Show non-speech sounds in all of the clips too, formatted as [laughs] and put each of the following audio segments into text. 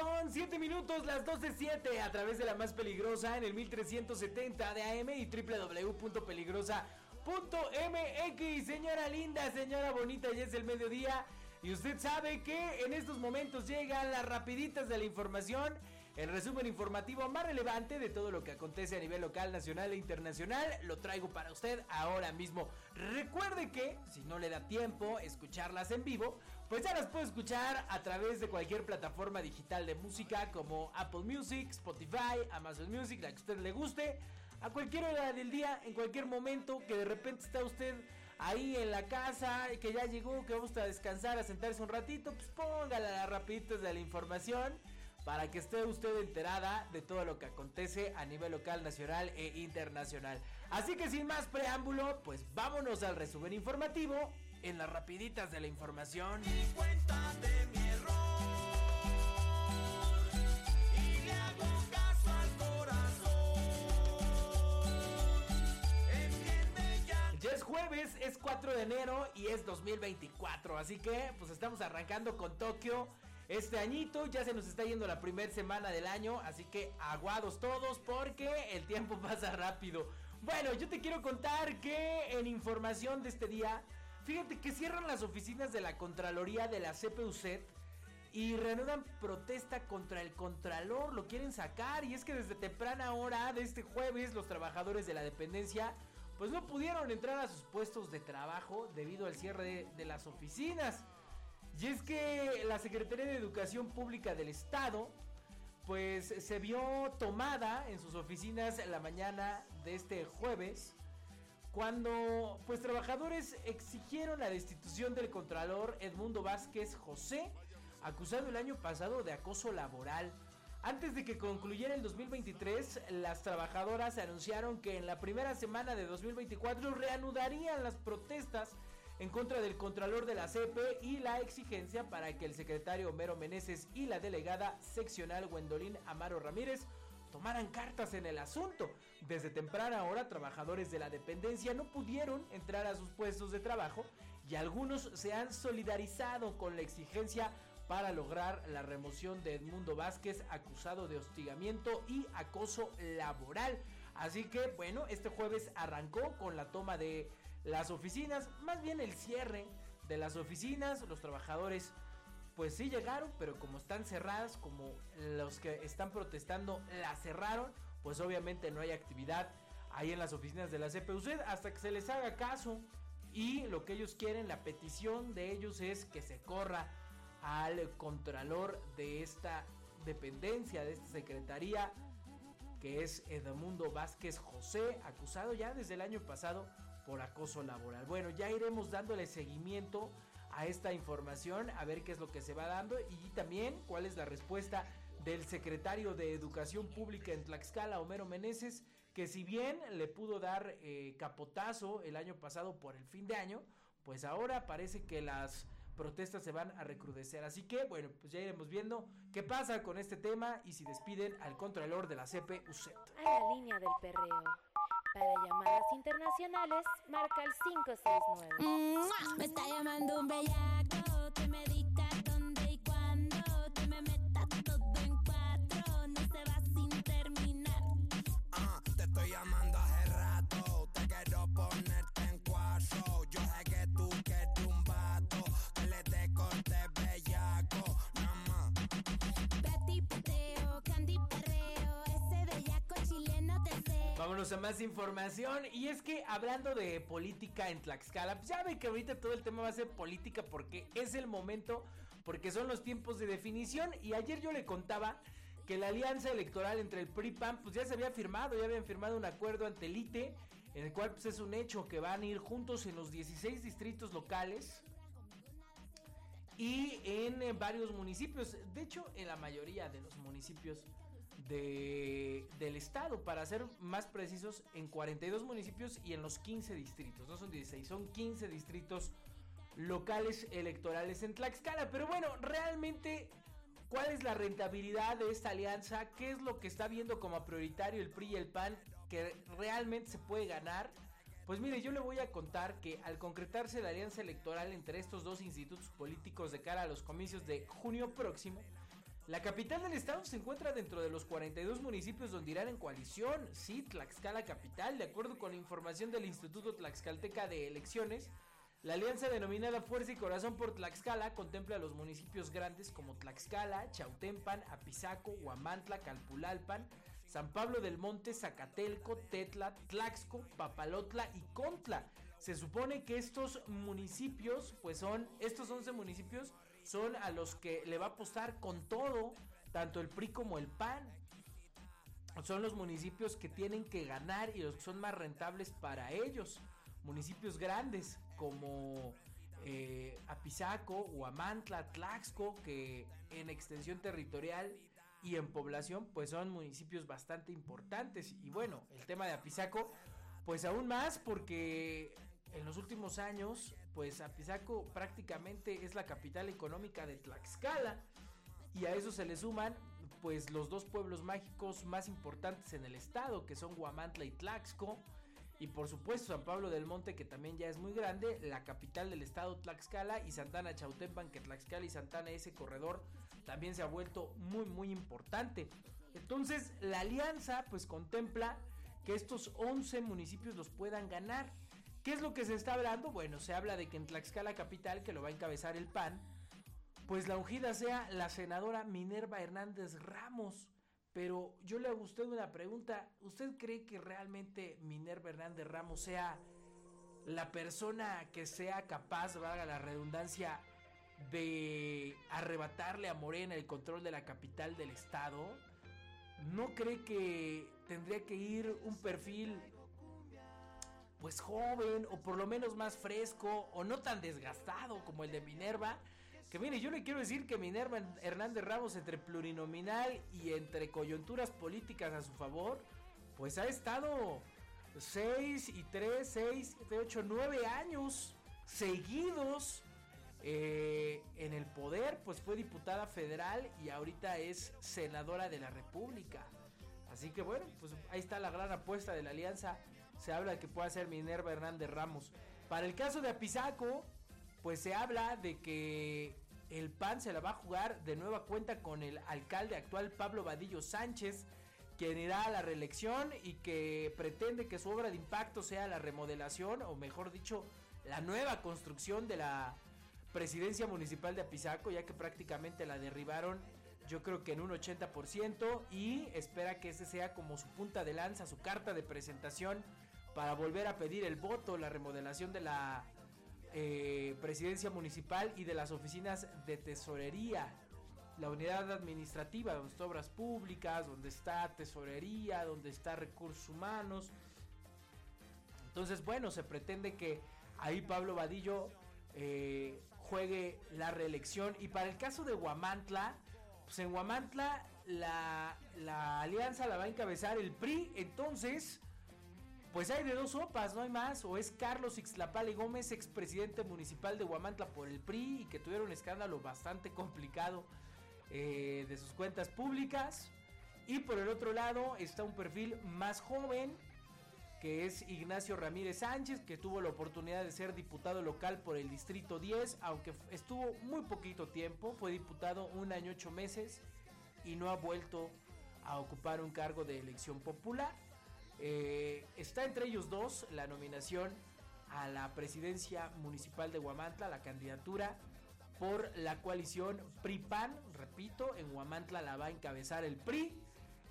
Con 7 minutos, las 12.7 a través de la más peligrosa en el 1370 de AM y www.peligrosa.mx. Señora linda, señora bonita, ya es el mediodía. Y usted sabe que en estos momentos llegan las rapiditas de la información, el resumen informativo más relevante de todo lo que acontece a nivel local, nacional e internacional. Lo traigo para usted ahora mismo. Recuerde que si no le da tiempo escucharlas en vivo, pues ya las puede escuchar a través de cualquier plataforma digital de música como Apple Music, Spotify, Amazon Music, la que a usted le guste, a cualquier hora del día, en cualquier momento que de repente está usted ahí en la casa, que ya llegó, que vamos a descansar, a sentarse un ratito, pues póngale las rapiditas de la información para que esté usted enterada de todo lo que acontece a nivel local, nacional e internacional. Así que sin más preámbulo, pues vámonos al resumen informativo en las rapiditas de la información. jueves, es 4 de enero y es 2024. Así que pues estamos arrancando con Tokio este añito. Ya se nos está yendo la primera semana del año. Así que aguados todos porque el tiempo [laughs] pasa rápido. Bueno, yo te quiero contar que en información de este día, fíjate que cierran las oficinas de la Contraloría de la CPUCET y reanudan protesta contra el Contralor. Lo quieren sacar y es que desde temprana hora de este jueves los trabajadores de la dependencia pues no pudieron entrar a sus puestos de trabajo debido al cierre de, las oficinas. Y es que la Secretaría de Educación Pública del Estado pues se vio tomada en sus oficinas la mañana de este jueves cuando pues trabajadores exigieron la destitución del contralor Edmundo Vázquez José, acusado el año pasado de acoso laboral. Antes de que concluyera el 2023, las trabajadoras anunciaron que en la primera semana de 2024 reanudarían las protestas en contra del Contralor de la CP y la exigencia para que el secretario Homero Meneses y la delegada seccional Gwendolyn Amaro Ramírez tomaran cartas en el asunto. Desde temprana hora, trabajadores de la dependencia no pudieron entrar a sus puestos de trabajo y algunos se han solidarizado con la exigencia para lograr la remoción de Edmundo Vázquez acusado de hostigamiento y acoso laboral. Así que bueno, este jueves arrancó con la toma de las oficinas, más bien el cierre de las oficinas, los trabajadores pues sí llegaron, pero como están cerradas, como los que están protestando las cerraron, pues obviamente no hay actividad ahí en las oficinas de la CPUC hasta que se les haga caso. Y lo que ellos quieren, la petición de ellos es que se corra al contralor de esta dependencia, de esta secretaría, que es Edmundo Vázquez José, acusado ya desde el año pasado por acoso laboral. Bueno, ya iremos dándole seguimiento a esta información, a ver qué es lo que se va dando y también cuál es la respuesta del secretario de Educación Pública en Tlaxcala, Homero Meneses, que si bien le pudo dar eh, capotazo el año pasado por el fin de año, pues ahora parece que las protestas se van a recrudecer. Así que, bueno, pues ya iremos viendo qué pasa con este tema y si despiden al contralor de la CPUC. A la línea del perreo. Para llamadas internacionales, marca el 569. Me está llamando un bellaco Vámonos a más información. Y es que hablando de política en Tlaxcala, pues ya ve que ahorita todo el tema va a ser política porque es el momento, porque son los tiempos de definición. Y ayer yo le contaba que la alianza electoral entre el PRI PAN pues ya se había firmado, ya habían firmado un acuerdo ante el ITE en el cual pues, es un hecho que van a ir juntos en los 16 distritos locales y en eh, varios municipios, de hecho en la mayoría de los municipios de, del estado, para ser más precisos, en 42 municipios y en los 15 distritos, no son 16, son 15 distritos locales electorales en Tlaxcala, pero bueno, realmente ¿Cuál es la rentabilidad de esta alianza? ¿Qué es lo que está viendo como prioritario el PRI y el PAN que realmente se puede ganar? Pues mire, yo le voy a contar que al concretarse la alianza electoral entre estos dos institutos políticos de cara a los comicios de junio próximo, la capital del estado se encuentra dentro de los 42 municipios donde irán en coalición. Sí, Tlaxcala capital, de acuerdo con la información del Instituto Tlaxcalteca de Elecciones, la alianza denominada Fuerza y Corazón por Tlaxcala contempla los municipios grandes como Tlaxcala, Chautempan, Apizaco, Huamantla, Calpulalpan, San Pablo del Monte, Zacatelco, Tetla, Tlaxco, Papalotla y Contla. Se supone que estos municipios, pues son, estos 11 municipios son a los que le va a apostar con todo, tanto el PRI como el PAN. Son los municipios que tienen que ganar y los que son más rentables para ellos. Municipios grandes, como eh, Apizaco, Huamantla, Tlaxco, que en extensión territorial y en población pues son municipios bastante importantes. Y bueno, el tema de Apizaco pues aún más porque en los últimos años pues Apizaco prácticamente es la capital económica de Tlaxcala y a eso se le suman pues los dos pueblos mágicos más importantes en el estado que son Huamantla y Tlaxco y por supuesto San Pablo del Monte, que también ya es muy grande, la capital del estado Tlaxcala y Santana Chautempan, que Tlaxcala y Santana, ese corredor también se ha vuelto muy muy importante. Entonces la alianza pues contempla que estos 11 municipios los puedan ganar. ¿Qué es lo que se está hablando? Bueno, se habla de que en Tlaxcala capital, que lo va a encabezar el PAN, pues la ungida sea la senadora Minerva Hernández Ramos. Pero yo le hago usted una pregunta. ¿Usted cree que realmente Minerva Hernández Ramos sea la persona que sea capaz, valga la redundancia, de arrebatarle a Morena el control de la capital del estado? ¿No cree que tendría que ir un perfil pues joven o por lo menos más fresco o no tan desgastado como el de Minerva? Que mire, yo le quiero decir que Minerva Hernández Ramos entre plurinominal y entre coyunturas políticas a su favor, pues ha estado 6 y 3, 6, 7, 8, 9 años seguidos eh, en el poder, pues fue diputada federal y ahorita es senadora de la República. Así que bueno, pues ahí está la gran apuesta de la alianza. Se habla de que pueda ser Minerva Hernández Ramos. Para el caso de Apizaco, pues se habla de que el PAN se la va a jugar de nueva cuenta con el alcalde actual Pablo Vadillo Sánchez, quien irá a la reelección y que pretende que su obra de impacto sea la remodelación, o mejor dicho, la nueva construcción de la presidencia municipal de Apizaco, ya que prácticamente la derribaron yo creo que en un 80% y espera que ese sea como su punta de lanza, su carta de presentación para volver a pedir el voto, la remodelación de la eh, presidencia municipal y de las oficinas de tesorería. La unidad administrativa, donde está obras públicas, donde está tesorería, donde está recursos humanos. Entonces, bueno, se pretende que ahí Pablo Vadillo eh, juegue la reelección. Y para el caso de Huamantla, pues en Huamantla la, la alianza la va a encabezar el PRI. Entonces, pues hay de dos sopas, no hay más. O es Carlos Ixlapale Gómez, expresidente municipal de Huamantla por el PRI y que tuvieron un escándalo bastante complicado eh, de sus cuentas públicas. Y por el otro lado está un perfil más joven, que es Ignacio Ramírez Sánchez, que tuvo la oportunidad de ser diputado local por el Distrito 10, aunque estuvo muy poquito tiempo, fue diputado un año ocho meses y no ha vuelto a ocupar un cargo de elección popular. Eh, está entre ellos dos la nominación a la presidencia municipal de Huamantla, la candidatura por la coalición PRI-PAN, repito, en Huamantla la va a encabezar el PRI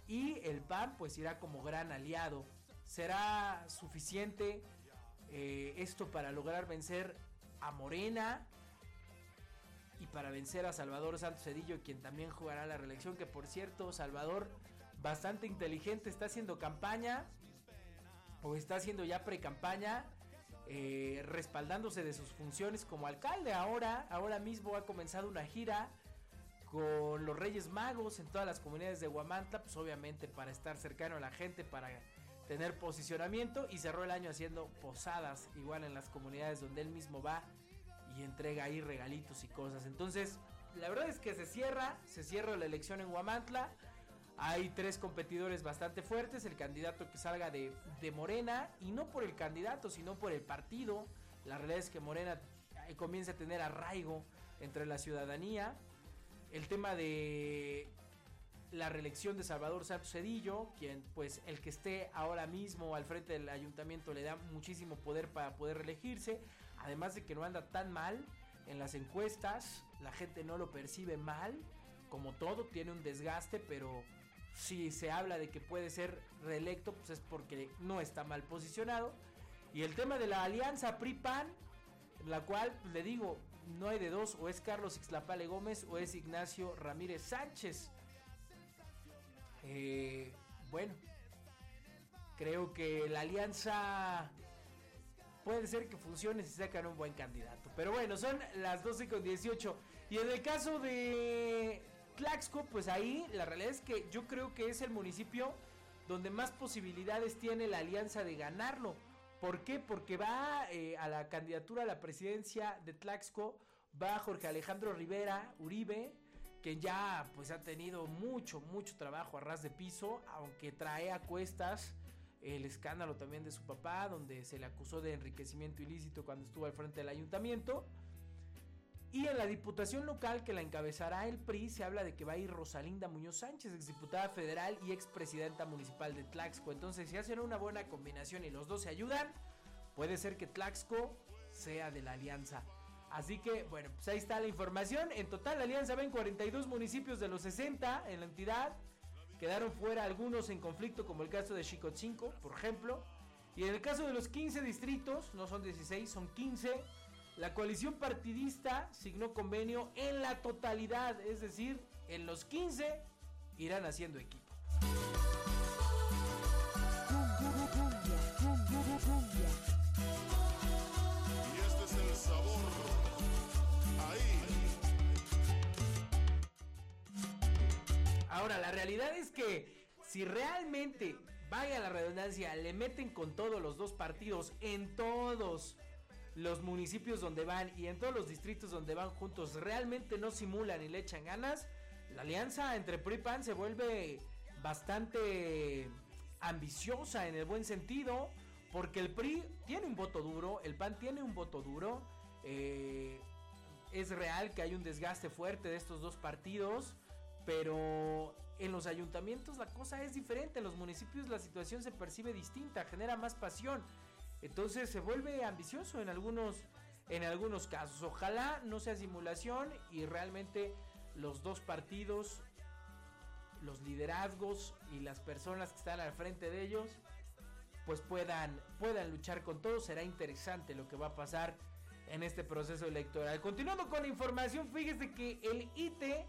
y el PAN pues irá como gran aliado. ¿Será suficiente eh, esto para lograr vencer a Morena y para vencer a Salvador Santos Cedillo, quien también jugará la reelección? Que por cierto, Salvador, bastante inteligente, está haciendo campaña o está haciendo ya pre-campaña, eh, respaldándose de sus funciones como alcalde. Ahora, ahora mismo ha comenzado una gira con los Reyes Magos en todas las comunidades de Huamantla, pues obviamente para estar cercano a la gente, para tener posicionamiento y cerró el año haciendo posadas igual en las comunidades donde él mismo va y entrega ahí regalitos y cosas. Entonces, la verdad es que se cierra, se cierra la elección en Huamantla. Hay tres competidores bastante fuertes, el candidato que salga de, Morena y no por el candidato, sino por el partido. La realidad es que Morena eh, comienza a tener arraigo entre la ciudadanía. El tema de la reelección de Salvador Santos Cedillo, quien pues el que esté ahora mismo al frente del ayuntamiento le da muchísimo poder para poder reelegirse, además de que no anda tan mal en las encuestas, la gente no lo percibe mal, como todo tiene un desgaste, pero si se habla de que puede ser reelecto, pues es porque no está mal posicionado. Y el tema de la alianza PRI-PAN, la cual pues, le digo, no hay de dos, o es Carlos Ixlapale Gómez o es Ignacio Ramírez Sánchez. Eh, bueno, creo que la alianza puede ser que funcione si sacan un buen candidato. Pero bueno, son las 12 con 18. Y en el caso de Tlaxco, pues ahí la realidad es que yo creo que es el municipio donde más posibilidades tiene la alianza de ganarlo. ¿Por qué? Porque va eh, a la candidatura a la presidencia de Tlaxco, va Jorge Alejandro Rivera Uribe, que ya pues ha tenido mucho, mucho trabajo a ras de piso, aunque trae a cuestas el escándalo también de su papá, donde se le acusó de enriquecimiento ilícito cuando estuvo al frente del ayuntamiento. Y en la diputación local que la encabezará el PRI se habla de que va a ir Rosalinda Muñoz Sánchez, exdiputada federal y expresidenta municipal de Tlaxco. Entonces, si hacen una buena combinación y los dos se ayudan, puede ser que Tlaxco sea de la alianza. Así que, bueno, pues ahí está la información. En total, la alianza va en 42 municipios de los 60 en la entidad. Quedaron fuera algunos en conflicto, como el caso de Chicotzinco, por ejemplo. Y en el caso de los 15 distritos, no son 16, son 15 la coalición partidista signó convenio en la totalidad, es decir, en los 15 irán haciendo equipo. Y este es el sabor. Ahí. Ahora, la realidad es que si realmente, vaya la redundancia, le meten con todos los dos partidos en todos los municipios donde van y en todos los distritos donde van juntos realmente no simulan y le echan ganas, la alianza entre PRI y PAN se vuelve bastante ambiciosa en el buen sentido, porque el PRI tiene un voto duro, el PAN tiene un voto duro, eh, es real que hay un desgaste fuerte de estos dos partidos, pero en los ayuntamientos la cosa es diferente, en los municipios la situación se percibe distinta, genera más pasión. Entonces se vuelve ambicioso en algunos, en algunos casos. Ojalá no sea simulación y realmente los dos partidos, los liderazgos y las personas que están al frente de ellos, pues puedan, puedan luchar con todo. Será interesante lo que va a pasar en este proceso electoral. Continuando con la información, fíjese que el ITE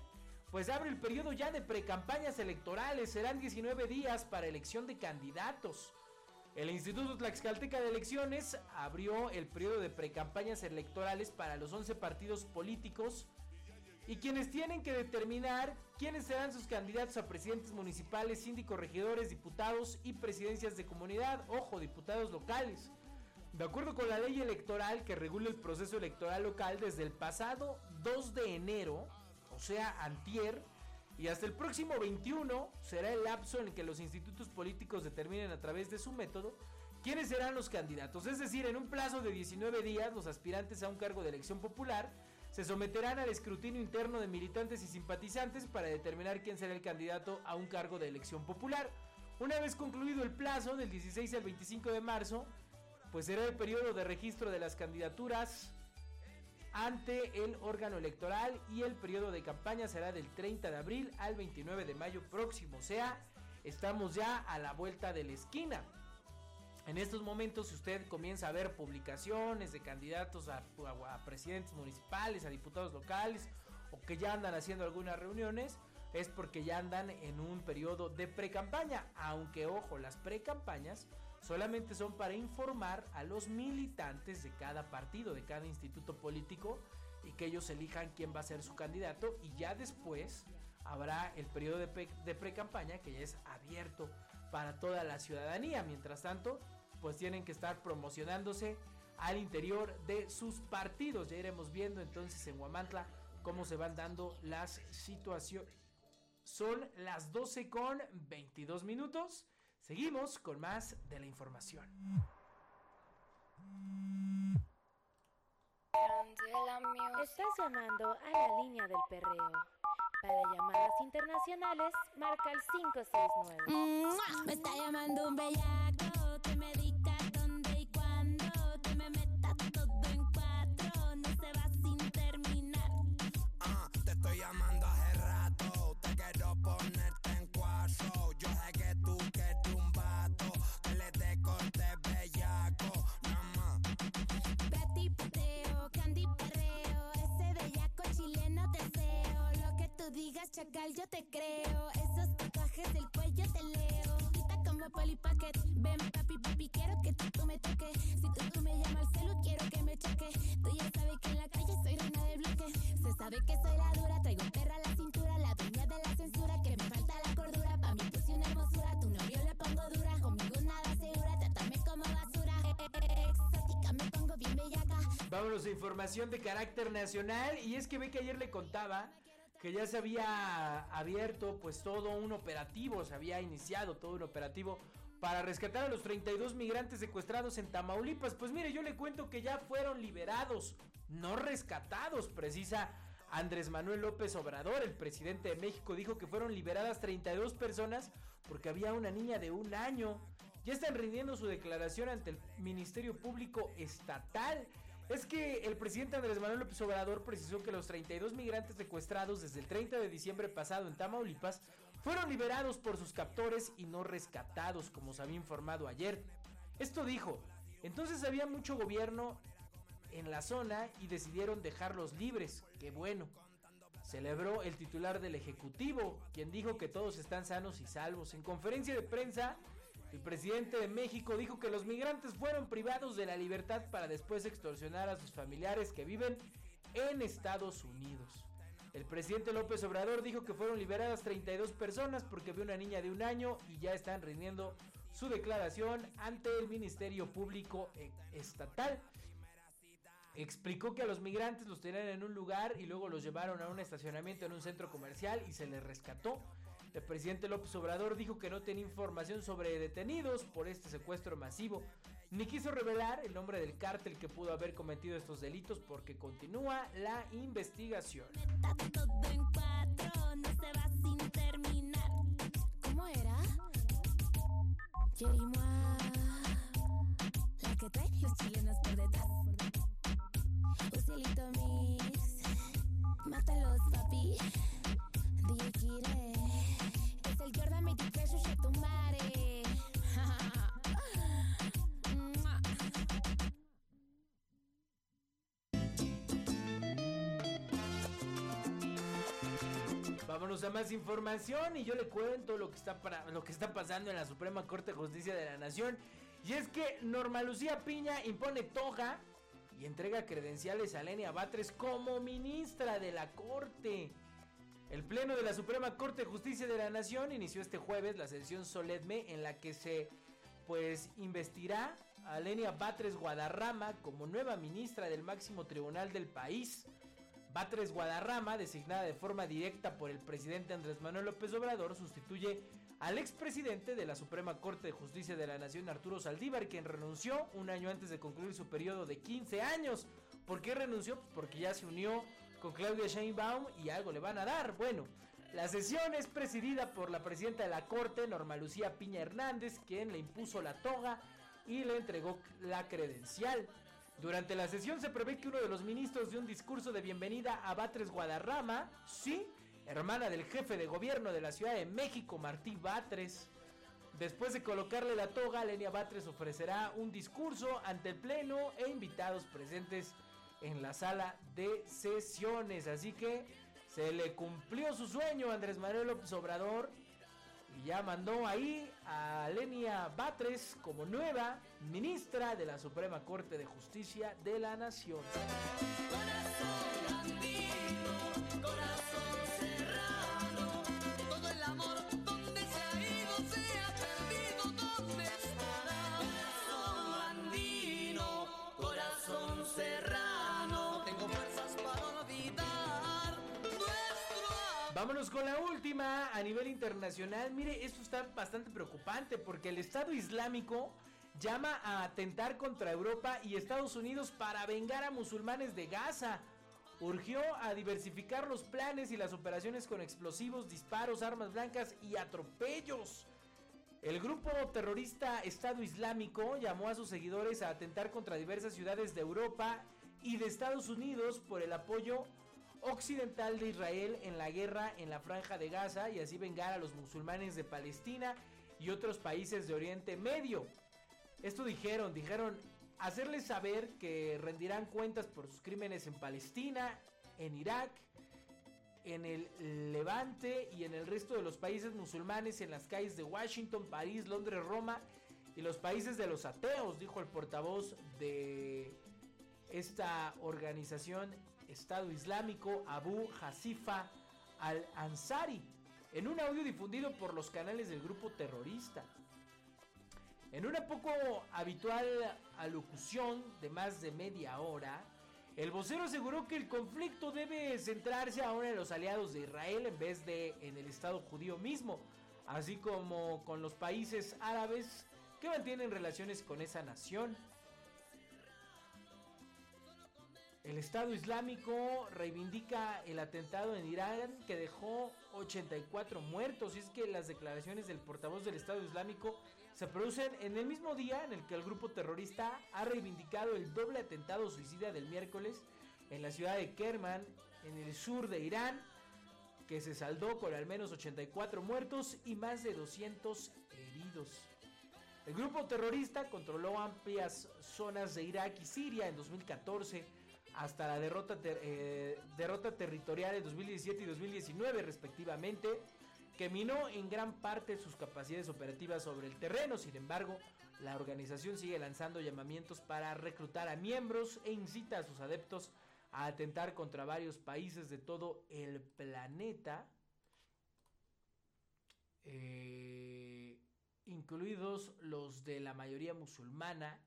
pues abre el periodo ya de precampañas electorales. Serán 19 días para elección de candidatos. El Instituto Tlaxcalteca de Elecciones abrió el periodo de precampañas electorales para los 11 partidos políticos y quienes tienen que determinar quiénes serán sus candidatos a presidentes municipales, síndicos, regidores, diputados y presidencias de comunidad, ojo, diputados locales. De acuerdo con la ley electoral que regula el proceso electoral local desde el pasado 2 de enero, o sea, antier, y hasta el próximo 21 será el lapso en el que los institutos políticos determinen a través de su método quiénes serán los candidatos. Es decir, en un plazo de 19 días, los aspirantes a un cargo de elección popular se someterán al escrutinio interno de militantes y simpatizantes para determinar quién será el candidato a un cargo de elección popular. Una vez concluido el plazo del 16 al 25 de marzo, pues será el periodo de registro de las candidaturas ante el órgano electoral y el periodo de campaña será del 30 de abril al 29 de mayo próximo. O sea, estamos ya a la vuelta de la esquina. En estos momentos, si usted comienza a ver publicaciones de candidatos a, presidentes municipales, a diputados locales, o que ya andan haciendo algunas reuniones, es porque ya andan en un periodo de pre-campaña. Aunque, ojo, las pre-campañas solamente son para informar a los militantes de cada partido, de cada instituto político y que ellos elijan quién va a ser su candidato y ya después habrá el periodo de, pre- de pre-campaña que ya es abierto para toda la ciudadanía. Mientras tanto, pues tienen que estar promocionándose al interior de sus partidos. Ya iremos viendo entonces en Huamantla cómo se van dando las situaciones. Son las 12 con 22 minutos. Seguimos con más de la información. Estás llamando a la línea del perreo. Para llamadas internacionales, marca el 569. ¡Mua! Me está llamando un bellaco chacal, yo te creo. Esos tatuajes del cuello te leo. Quita como Polly Pocket. Ven, papi, papi, quiero que tú, tú me toques. Si tú, tú me llamas celu, quiero que me choque. Tú ya sabes que en la calle soy reina del bloque. Se sabe que soy la dura, traigo perra a la cintura. La dueña de la censura, que me falta la cordura. Pa' mí puse una hermosura, tu novio le pongo dura. Conmigo nada segura, trátame como basura. Exótica, me pongo bien bellaca. Vámonos a información de carácter nacional. Y es que ve que ayer le contaba que ya se había abierto pues todo un operativo, se había iniciado todo un operativo para rescatar a los 32 migrantes secuestrados en Tamaulipas. Pues mire, yo le cuento que ya fueron liberados, no rescatados, precisa Andrés Manuel López Obrador, el presidente de México, dijo que fueron liberadas 32 personas porque había una niña de un año. Ya están rindiendo su declaración ante el Ministerio Público Estatal. Es que el presidente Andrés Manuel López Obrador precisó que los 32 migrantes secuestrados desde el 30 de diciembre pasado en Tamaulipas fueron liberados por sus captores y no rescatados, como se había informado ayer. Esto dijo, entonces había mucho gobierno en la zona y decidieron dejarlos libres. Qué bueno. Celebró el titular del Ejecutivo, quien dijo que todos están sanos y salvos. En conferencia de prensa, el presidente de México dijo que los migrantes fueron privados de la libertad para después extorsionar a sus familiares que viven en Estados Unidos. El presidente López Obrador dijo que fueron liberadas 32 personas porque vio una niña de un año y ya están rindiendo su declaración ante el Ministerio Público eh, Estatal. Explicó que a los migrantes los tenían en un lugar y luego los llevaron a un estacionamiento en un centro comercial y se les rescató. El presidente López Obrador dijo que no tenía información sobre detenidos por este secuestro masivo, ni quiso revelar el nombre del cártel que pudo haber cometido estos delitos porque continúa la investigación. Terminar. ¿Cómo era? Kire, es el Jordan 23, Shusha tu madre. Vámonos a más información y yo le cuento lo que está para, lo que está pasando en la Suprema Corte de Justicia de la Nación. Y es que Norma Lucía Piña impone toga y entrega credenciales a Lenia Batres como ministra de la Corte. El Pleno de la Suprema Corte de Justicia de la Nación inició este jueves la sesión solemne en la que se pues investirá a Lenia Batres Guadarrama como nueva ministra del máximo tribunal del país. Batres Guadarrama, designada de forma directa por el presidente Andrés Manuel López Obrador, sustituye al expresidente de la Suprema Corte de Justicia de la Nación, Arturo Saldívar, quien renunció un año antes de concluir su periodo de 15 años. ¿Por qué renunció? Pues porque ya se unió con Claudia Sheinbaum y algo le van a dar. Bueno, la sesión es presidida por la presidenta de la Corte, Norma Lucía Piña Hernández, quien le impuso la toga y le entregó la credencial. Durante la sesión se prevé que uno de los ministros dé un discurso de bienvenida a Batres Guadarrama, sí, hermana del jefe de gobierno de la Ciudad de México, Martí Batres. Después de colocarle la toga, Lenia Batres ofrecerá un discurso ante el Pleno e invitados presentes en la sala de sesiones. Así que se le cumplió su sueño a Andrés Manuel López Obrador Y ya mandó ahí a Lenia Batres como nueva ministra de la Suprema Corte de Justicia de la Nación. Con la última a nivel internacional. Mire, esto está bastante preocupante porque el Estado Islámico llama a atentar contra Europa y Estados Unidos para vengar a musulmanes de Gaza. Urgió a diversificar los planes y las operaciones con explosivos, disparos, armas blancas y atropellos. El grupo terrorista Estado Islámico llamó a sus seguidores a atentar contra diversas ciudades de Europa y de Estados Unidos por el apoyo occidental de Israel en la guerra en la franja de Gaza y así vengar a los musulmanes de Palestina y otros países de Oriente Medio. Esto dijeron, dijeron hacerles saber que rendirán cuentas por sus crímenes en Palestina, en Irak, en el Levante y en el resto de los países musulmanes en las calles de Washington, París, Londres, Roma y los países de los ateos, dijo el portavoz de esta organización Estado Islámico Abu Hasifa al-Ansari en un audio difundido por los canales del grupo terrorista. En una poco habitual alocución de más de media hora, el vocero aseguró que el conflicto debe centrarse ahora en los aliados de Israel en vez de en el Estado judío mismo, así como con los países árabes que mantienen relaciones con esa nación. El Estado Islámico reivindica el atentado en Irán que dejó 84 muertos. Y es que las declaraciones del portavoz del Estado Islámico se producen en el mismo día en el que el grupo terrorista ha reivindicado el doble atentado suicida del miércoles en la ciudad de Kerman, en el sur de Irán, que se saldó con al menos 84 muertos y más de 200 heridos. El grupo terrorista controló amplias zonas de Irak y Siria en 2014 hasta la derrota, eh, derrota territorial en 2017 y 2019 respectivamente, que minó en gran parte sus capacidades operativas sobre el terreno. Sin embargo, la organización sigue lanzando llamamientos para reclutar a miembros e incita a sus adeptos a atentar contra varios países de todo el planeta, eh, incluidos los de la mayoría musulmana,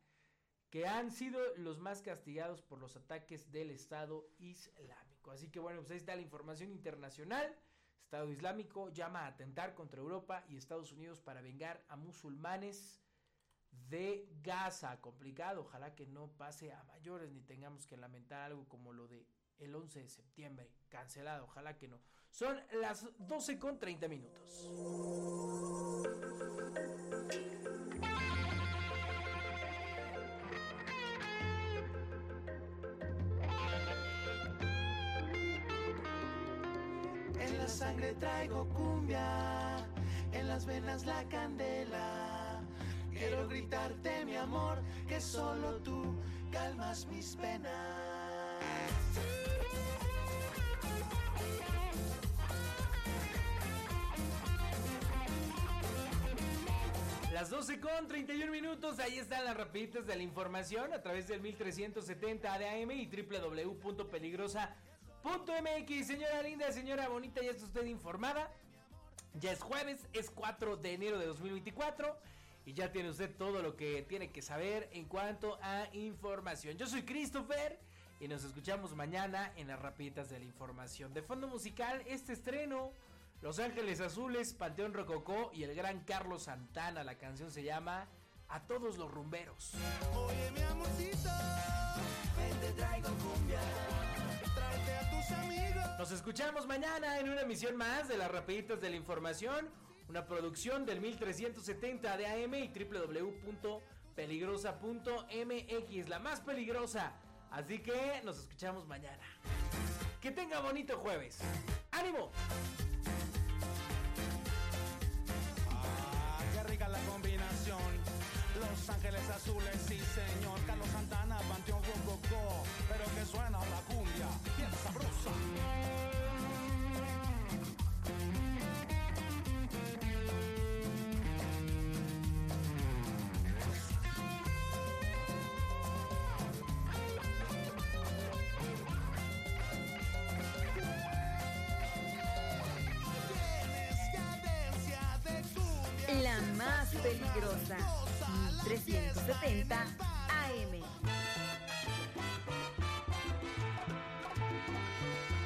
que han sido los más castigados por los ataques del Estado Islámico. Así que bueno, pues ahí está la información internacional. Estado Islámico llama a atentar contra Europa y Estados Unidos para vengar a musulmanes de Gaza. Complicado, ojalá que no pase a mayores ni tengamos que lamentar algo como lo de el 11 de septiembre. Cancelado, ojalá que no. Son las 12 con 30 minutos. La sangre traigo cumbia, en las venas la candela. Quiero gritarte mi amor, que solo tú calmas mis penas. Las 12 con 31 minutos, ahí están las rapiditas de la información a través del 1370 de AM y www.peligrosa.mx. Señora linda, señora bonita, ya está usted informada. Ya es jueves, es 4 de enero de 2024 y ya tiene usted todo lo que tiene que saber en cuanto a información. Yo soy Christopher y nos escuchamos mañana en las rapiditas de la información. De fondo musical, este estreno los Ángeles Azules, Panteón Rococó y el gran Carlos Santana. La canción se llama A todos los rumberos. Oye mi amorcito, ven te traigo cumbia. Amigos. Nos escuchamos mañana en una emisión más de las Rapiditas de la Información, una producción del 1370 de AM y www.peligrosa.mx, la más peligrosa. Así que nos escuchamos mañana. Que tenga bonito jueves. ¡Ánimo! Los Ángeles Azules, sí señor. Carlos Santana, Panteón Rococó. Pero que suena la cumbia, bien sabrosa. La más peligrosa. 1370